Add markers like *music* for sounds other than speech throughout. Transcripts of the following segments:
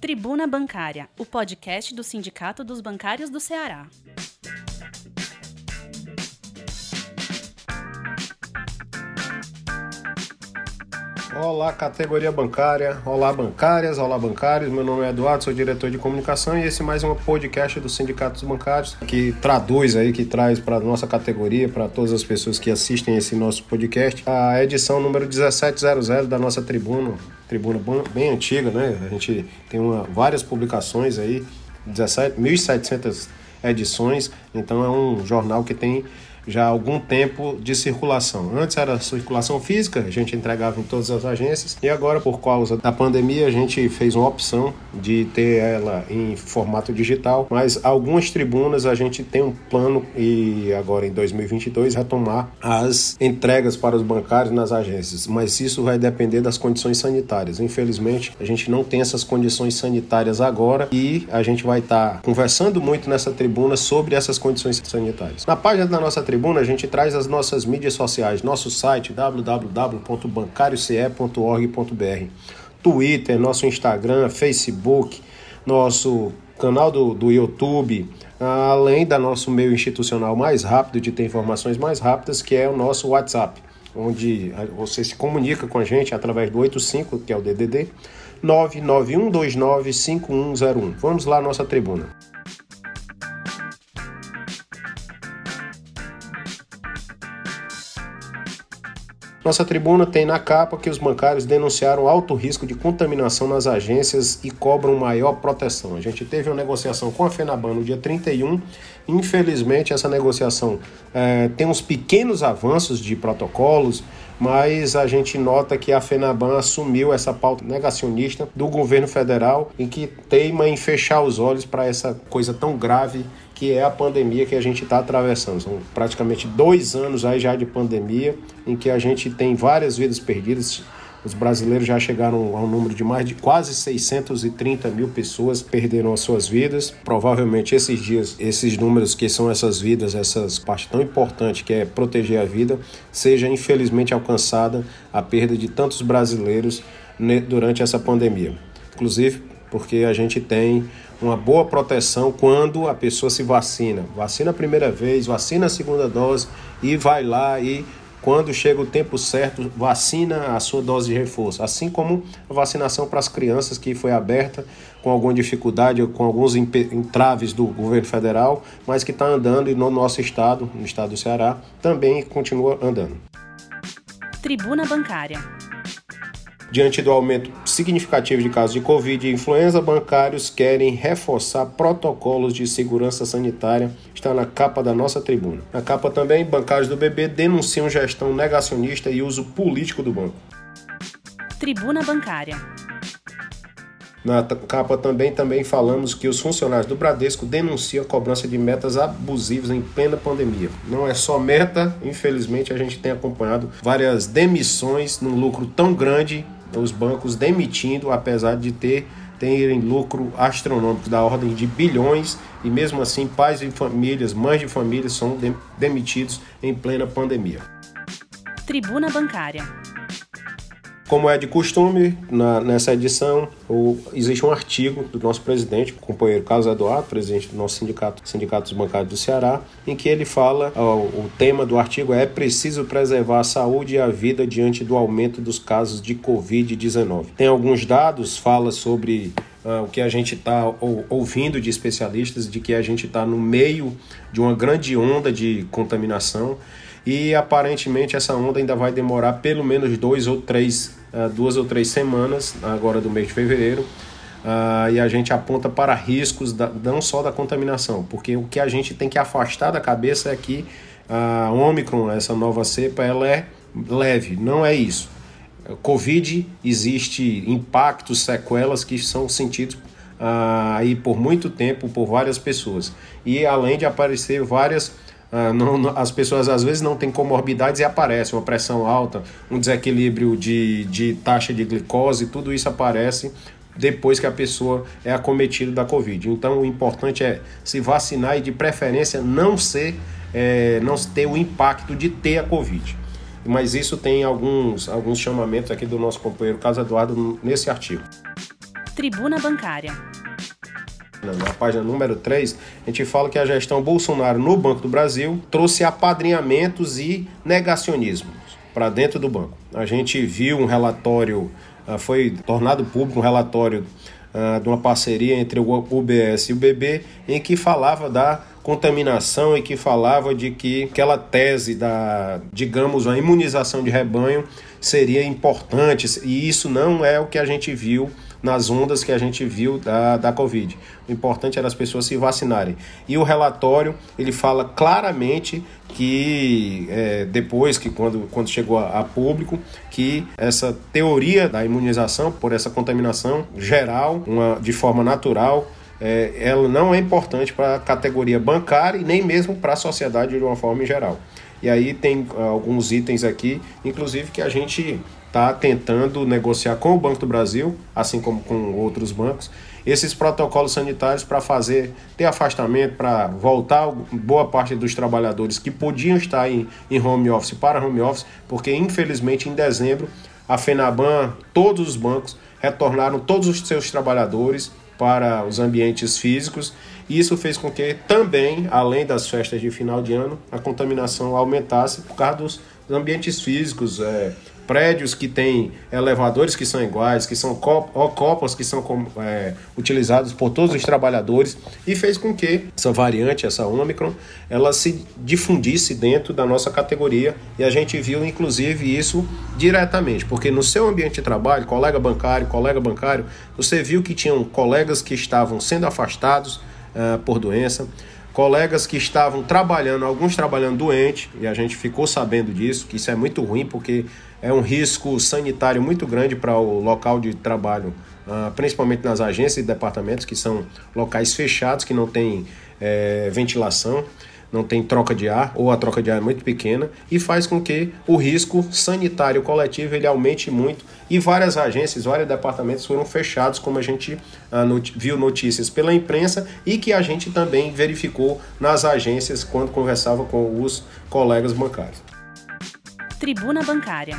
Tribuna Bancária, o podcast do Sindicato dos Bancários do Ceará. Olá, categoria bancária, olá bancárias, olá bancários. Meu nome é Eduardo, sou diretor de comunicação e esse é mais um podcast do Sindicato dos Bancários que traduz aí, que traz para nossa categoria, para todas as pessoas que assistem esse nosso podcast, a edição número 1700 da nossa tribuna, tribuna bem antiga, né? A gente tem uma, várias publicações aí, 17, 1.700 edições, então é um jornal que tem já há algum tempo de circulação. Antes era circulação física, a gente entregava em todas as agências, e agora, por causa da pandemia, a gente fez uma opção de ter ela em formato digital, mas algumas tribunas a gente tem um plano e agora em 2022 retomar as entregas para os bancários nas agências, mas isso vai depender das condições sanitárias. Infelizmente, a gente não tem essas condições sanitárias agora e a gente vai estar tá conversando muito nessa tribuna sobre essas condições sanitárias. Na página da nossa tribuna Tribuna, a gente traz as nossas mídias sociais, nosso site www.bancarioce.org.br, Twitter, nosso Instagram, Facebook, nosso canal do, do YouTube, além da nosso meio institucional mais rápido de ter informações mais rápidas, que é o nosso WhatsApp, onde você se comunica com a gente através do 85, que é o DDD, 991295101. Vamos lá, nossa tribuna. Nossa tribuna tem na capa que os bancários denunciaram alto risco de contaminação nas agências e cobram maior proteção. A gente teve uma negociação com a FENABAN no dia 31. Infelizmente, essa negociação é, tem uns pequenos avanços de protocolos, mas a gente nota que a FENABAN assumiu essa pauta negacionista do governo federal e que teima em fechar os olhos para essa coisa tão grave que é a pandemia que a gente está atravessando. São praticamente dois anos aí já de pandemia, em que a gente tem várias vidas perdidas. Os brasileiros já chegaram ao número de mais de quase 630 mil pessoas perderam as suas vidas. Provavelmente esses dias, esses números que são essas vidas, essas partes tão importantes que é proteger a vida, seja infelizmente alcançada a perda de tantos brasileiros durante essa pandemia. Inclusive porque a gente tem uma boa proteção quando a pessoa se vacina. Vacina a primeira vez, vacina a segunda dose e vai lá e quando chega o tempo certo, vacina a sua dose de reforço. Assim como a vacinação para as crianças que foi aberta com alguma dificuldade, com alguns entraves do governo federal, mas que está andando e no nosso estado, no estado do Ceará, também continua andando. Tribuna Bancária. Diante do aumento significativo de casos de Covid e influenza, bancários querem reforçar protocolos de segurança sanitária. Está na capa da nossa tribuna. Na capa também, bancários do BB denunciam gestão negacionista e uso político do banco. Tribuna Bancária. Na capa também, também falamos que os funcionários do Bradesco denunciam a cobrança de metas abusivas em plena pandemia. Não é só meta, infelizmente a gente tem acompanhado várias demissões num lucro tão grande os bancos demitindo, apesar de ter terem lucro astronômico da ordem de bilhões e mesmo assim pais e famílias, mães de famílias são demitidos em plena pandemia. Tribuna Bancária. Como é de costume, na, nessa edição o, existe um artigo do nosso presidente, o companheiro Carlos Eduardo, presidente do nosso sindicato, Sindicato dos Bancários do Ceará, em que ele fala, ó, o tema do artigo é preciso preservar a saúde e a vida diante do aumento dos casos de Covid-19. Tem alguns dados, fala sobre Uh, o que a gente está ouvindo de especialistas de que a gente está no meio de uma grande onda de contaminação e aparentemente essa onda ainda vai demorar pelo menos dois ou três uh, duas ou três semanas, agora do mês de fevereiro, uh, e a gente aponta para riscos da, não só da contaminação, porque o que a gente tem que afastar da cabeça é que a Omicron, essa nova cepa, ela é leve, não é isso. Covid existe impactos, sequelas que são sentidos aí por muito tempo por várias pessoas. E além de aparecer várias ah, não, as pessoas às vezes não têm comorbidades e aparece uma pressão alta, um desequilíbrio de, de taxa de glicose, tudo isso aparece depois que a pessoa é acometida da Covid. Então o importante é se vacinar e de preferência não ser, é, não ter o impacto de ter a Covid. Mas isso tem alguns, alguns chamamentos aqui do nosso companheiro Carlos Eduardo nesse artigo. Tribuna Bancária. Na página número 3, a gente fala que a gestão Bolsonaro no Banco do Brasil trouxe apadrinhamentos e negacionismos para dentro do banco. A gente viu um relatório, ah, foi tornado público um relatório uh, de uma parceria entre o UBS e o BB, em que falava da contaminação e que falava de que aquela tese da, digamos, a imunização de rebanho seria importante, e isso não é o que a gente viu nas ondas que a gente viu da, da Covid. O importante era as pessoas se vacinarem. E o relatório, ele fala claramente que é, depois que quando, quando chegou a, a, público que essa teoria da imunização por essa contaminação geral, uma, de forma natural, é, ela não é importante para a categoria bancária e nem mesmo para a sociedade de uma forma em geral. E aí tem uh, alguns itens aqui, inclusive que a gente está tentando negociar com o Banco do Brasil, assim como com outros bancos, esses protocolos sanitários para fazer ter afastamento, para voltar boa parte dos trabalhadores que podiam estar em, em home office para home office, porque infelizmente em dezembro a FENABAN, todos os bancos retornaram todos os seus trabalhadores para os ambientes físicos. E isso fez com que também, além das festas de final de ano, a contaminação aumentasse por causa dos ambientes físicos, é, prédios que têm elevadores que são iguais, que são copas que são é, utilizados por todos os trabalhadores e fez com que essa variante, essa Omicron, ela se difundisse dentro da nossa categoria e a gente viu inclusive isso diretamente, porque no seu ambiente de trabalho, colega bancário, colega bancário, você viu que tinham colegas que estavam sendo afastados uh, por doença, colegas que estavam trabalhando, alguns trabalhando doente, e a gente ficou sabendo disso, que isso é muito ruim, porque é um risco sanitário muito grande para o local de trabalho, uh, principalmente nas agências e departamentos, que são locais fechados, que não tem é, ventilação, não tem troca de ar, ou a troca de ar é muito pequena, e faz com que o risco sanitário coletivo ele aumente muito, e várias agências, vários departamentos foram fechados, como a gente not viu notícias pela imprensa, e que a gente também verificou nas agências quando conversava com os colegas bancários. Tribuna Bancária.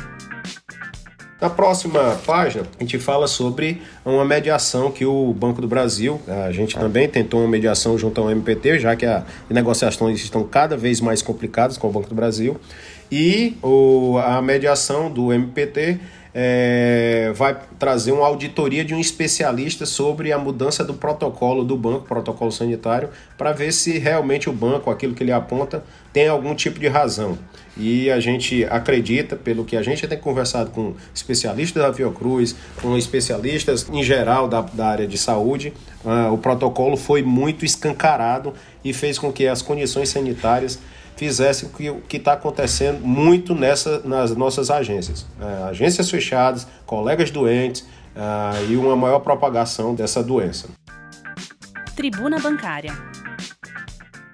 Na próxima página, a gente fala sobre uma mediação que o Banco do Brasil, a gente também tentou uma mediação junto ao MPT, já que as negociações estão cada vez mais complicadas com o Banco do Brasil, e o, a mediação do MPT é, vai trazer uma auditoria de um especialista sobre a mudança do protocolo do banco, protocolo sanitário, para ver se realmente o banco, aquilo que ele aponta, tem algum tipo de razão. E a gente acredita, pelo que a gente tem conversado com especialistas da Fiocruz, com especialistas em geral da, da área de saúde, uh, o protocolo foi muito escancarado e fez com que as condições sanitárias fizessem o que está acontecendo muito nessa, nas nossas agências. Uh, agências fechadas, colegas doentes uh, e uma maior propagação dessa doença. Tribuna Bancária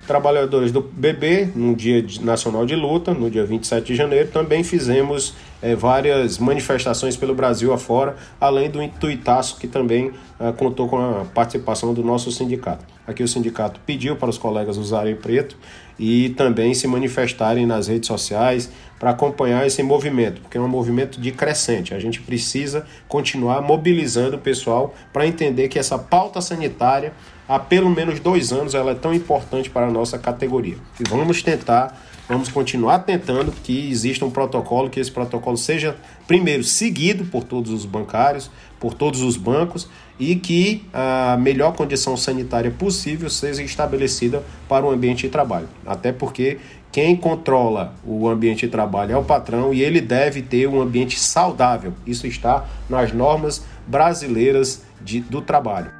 trabalhadores do BB, no Dia Nacional de Luta, no dia 27 de janeiro, também fizemos é, várias manifestações pelo Brasil afora, além do Intuitaço, que também é, contou com a participação do nosso sindicato. Aqui o sindicato pediu para os colegas usarem preto e também se manifestarem nas redes sociais para acompanhar esse movimento, porque é um movimento de crescente. A gente precisa continuar mobilizando o pessoal para entender que essa pauta sanitária há pelo menos dois anos ela é tão importante para a nossa categoria. E vamos tentar, vamos continuar tentando que exista um protocolo, que esse protocolo seja, primeiro, seguido por todos os bancários, por todos os bancos e que a melhor condição sanitária possível seja estabelecida para o ambiente de trabalho. Até porque quem controla o ambiente de trabalho é o patrão e ele deve ter um ambiente saudável. Isso está nas normas brasileiras de, do trabalho.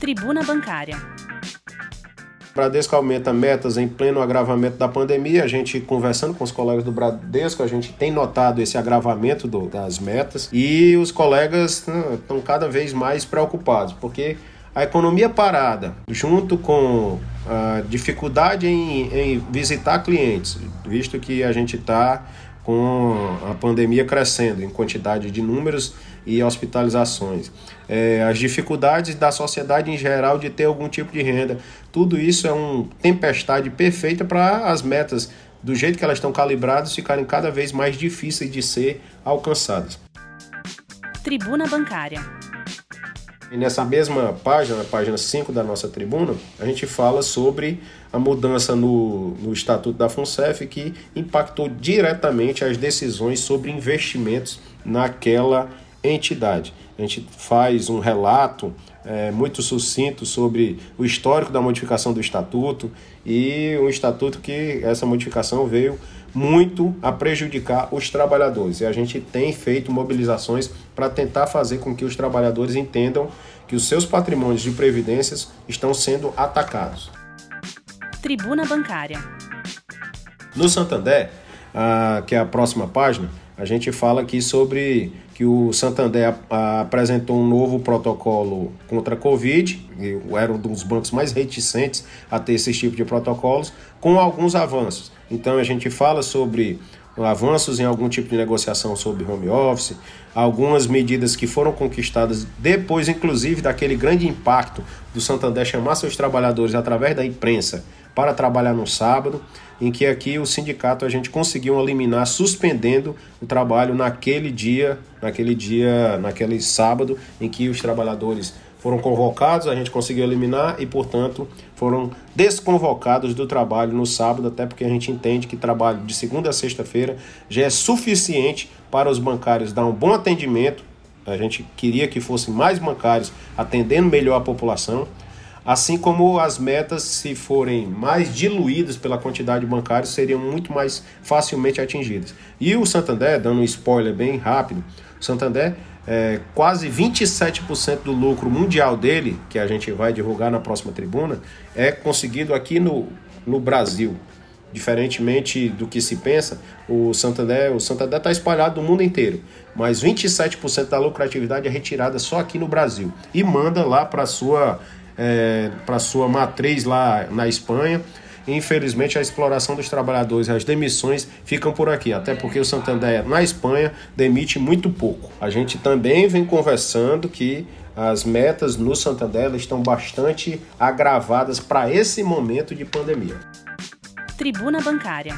Tribuna Bancária. Bradesco aumenta metas em pleno agravamento da pandemia. A gente conversando com os colegas do Bradesco, a gente tem notado esse agravamento do, das metas e os colegas estão né, cada vez mais preocupados, porque a economia parada, junto com a dificuldade em, em visitar clientes, visto que a gente está com a pandemia crescendo em quantidade de números e hospitalizações, é, as dificuldades da sociedade em geral de ter algum tipo de renda, tudo isso é uma tempestade perfeita para as metas, do jeito que elas estão calibradas, ficarem cada vez mais difíceis de ser alcançadas. Tribuna Bancária. E nessa mesma página, na página 5 da nossa tribuna, a gente fala sobre a mudança no, no Estatuto da FUNCEF que impactou diretamente as decisões sobre investimentos naquela entidade. A gente faz um relato é, muito sucinto sobre o histórico da modificação do Estatuto e um Estatuto que essa modificação veio muito a prejudicar os trabalhadores. E a gente tem feito mobilizações para tentar fazer com que os trabalhadores entendam que os seus patrimônios de previdências estão sendo atacados. Tribuna Bancária. No Santander, ah, que é a próxima página, a gente fala aqui sobre que o Santander apresentou um novo protocolo contra a Covid, era um dos bancos mais reticentes a ter esse tipo de protocolos, com alguns avanços. Então a gente fala sobre avanços em algum tipo de negociação sobre home office, algumas medidas que foram conquistadas depois, inclusive, daquele grande impacto do Santander chamar seus trabalhadores através da imprensa para trabalhar no sábado, em que aqui o sindicato a gente conseguiu eliminar suspendendo o trabalho naquele dia, naquele dia, naquele sábado em que os trabalhadores foram convocados, a gente conseguiu eliminar e, portanto, foram desconvocados do trabalho no sábado, até porque a gente entende que trabalho de segunda a sexta-feira já é suficiente para os bancários dar um bom atendimento. A gente queria que fossem mais bancários atendendo melhor a população, assim como as metas, se forem mais diluídas pela quantidade de bancários, seriam muito mais facilmente atingidas. E o Santander, dando um spoiler bem rápido, o Santander é, quase 27% do lucro mundial dele, que a gente vai divulgar na próxima tribuna, é conseguido aqui no, no Brasil. Diferentemente do que se pensa, o Santander o Santander está espalhado no mundo inteiro, mas 27% da lucratividade é retirada só aqui no Brasil e manda lá para sua é, para sua matriz lá na Espanha Infelizmente, a exploração dos trabalhadores e as demissões ficam por aqui, até porque o Santander, na Espanha, demite muito pouco. A gente também vem conversando que as metas no Santander estão bastante agravadas para esse momento de pandemia. Tribuna Bancária.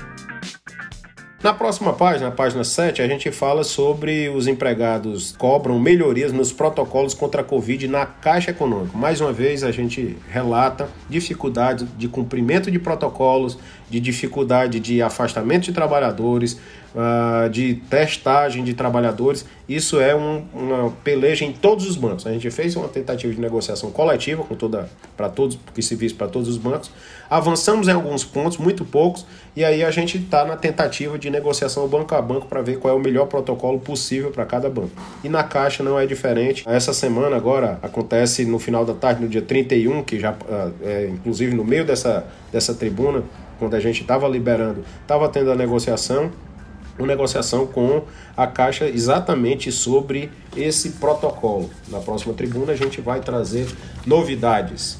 Na próxima página, na página 7, a gente fala sobre os empregados cobram melhorias nos protocolos contra a Covid na Caixa Econômica. Mais uma vez, a gente relata dificuldade de cumprimento de protocolos, de dificuldade de afastamento de trabalhadores, uh, de testagem de trabalhadores. Isso é um, uma peleja em todos os bancos. A gente fez uma tentativa de negociação coletiva com toda para todos, que se visse para todos os bancos. Avançamos em alguns pontos, muito poucos, e aí a gente está na tentativa de negociação banco a banco para ver qual é o melhor protocolo possível para cada banco. E na Caixa não é diferente. Essa semana agora acontece no final da tarde, no dia 31, que já ah, é, inclusive no meio dessa, dessa tribuna, quando a gente estava liberando, estava tendo a negociação uma negociação com a Caixa exatamente sobre esse protocolo. Na próxima tribuna a gente vai trazer novidades.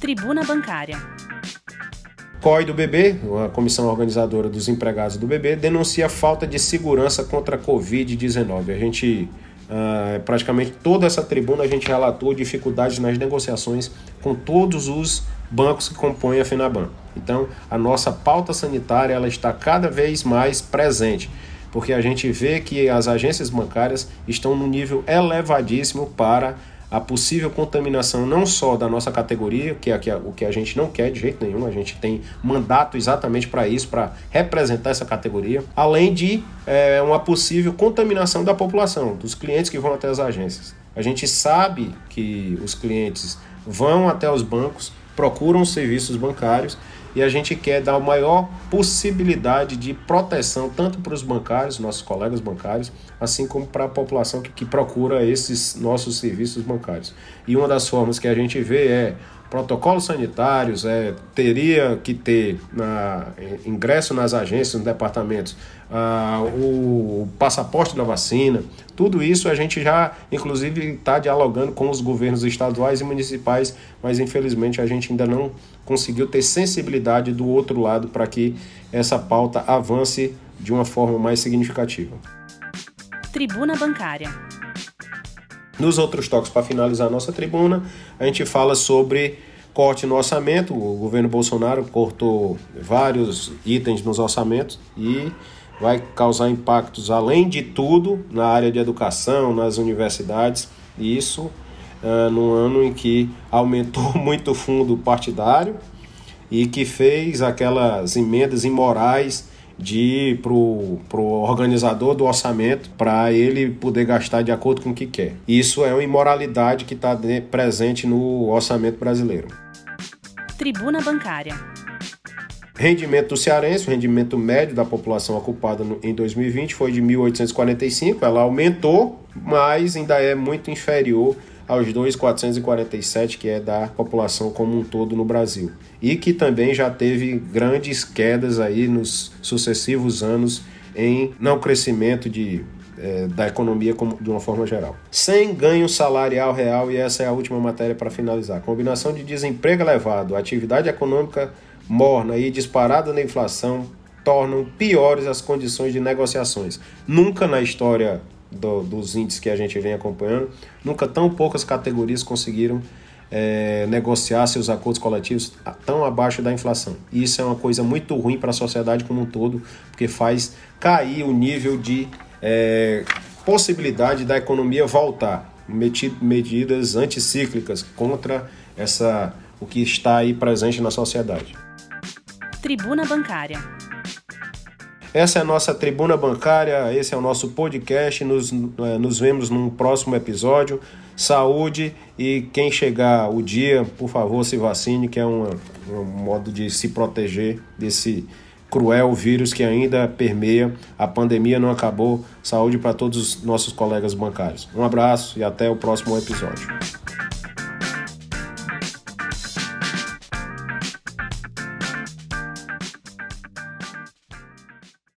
Tribuna Bancária. COI do BB, a comissão organizadora dos empregados do BB, denuncia falta de segurança contra a Covid-19. A gente, uh, praticamente toda essa tribuna, a gente relatou dificuldades nas negociações com todos os bancos que compõem a FENABAN. Então, a nossa pauta sanitária ela está cada vez mais presente, porque a gente vê que as agências bancárias estão no nível elevadíssimo para a possível contaminação não só da nossa categoria, que é o que a gente não quer de jeito nenhum, a gente tem mandato exatamente para isso, para representar essa categoria, além de é, uma possível contaminação da população, dos clientes que vão até as agências. A gente sabe que os clientes vão até os bancos procuram serviços bancários e a gente quer dar a maior possibilidade de proteção tanto para os bancários, nossos colegas bancários, assim como para a população que, que procura esses nossos serviços bancários. E uma das formas que a gente vê é protocolos sanitários, é, teria que ter na, ingresso nas agências, nos departamentos, ah, o, o, passaporte da vacina, tudo isso a gente já, inclusive, está dialogando com os governos estaduais e municipais, mas infelizmente a gente ainda não conseguiu ter sensibilidade do outro lado para que essa pauta avance de uma forma mais significativa. Tribuna Bancária. Nos outros toques, para finalizar a nossa tribuna, a gente fala sobre corte no orçamento. O governo Bolsonaro cortou vários itens nos orçamentos e vai causar impactos, além de tudo, na área de educação, nas universidades. E isso uh, no ano em que aumentou *laughs* muito o fundo partidário e que fez aquelas emendas imorais de ir para o organizador do orçamento para ele poder gastar de acordo com o que quer. Isso é uma imoralidade que está presente no orçamento brasileiro. Tribuna Bancária. Rendimento do cearense, o rendimento médio da população ocupada no, em 2020 foi de 1.845, ela aumentou, mas ainda é muito inferior aos 2.447 que é da população como um todo no Brasil. E que também já teve grandes quedas aí nos sucessivos anos em não crescimento de é, da economia de uma forma geral. Sem ganho salarial real, e essa é a última matéria para finalizar. Combinação de desemprego elevado, atividade econômica morna e disparada na inflação tornam piores as condições de negociações. Nunca na história do, dos índices que a gente vem acompanhando, nunca tão poucas categorias conseguiram é, negociar seus acordos coletivos tão abaixo da inflação. E isso é uma coisa muito ruim para a sociedade como um todo, porque faz cair o nível de é, possibilidade da economia voltar, medidas anticíclicas contra essa o que está aí presente na sociedade. Tribuna Bancária. Essa é a nossa tribuna bancária, esse é o nosso podcast. Nos, é, nos vemos num próximo episódio. Saúde e quem chegar o dia, por favor, se vacine, que é uma, um modo de se proteger desse cruel vírus que ainda permeia. A pandemia não acabou. Saúde para todos os nossos colegas bancários. Um abraço e até o próximo episódio.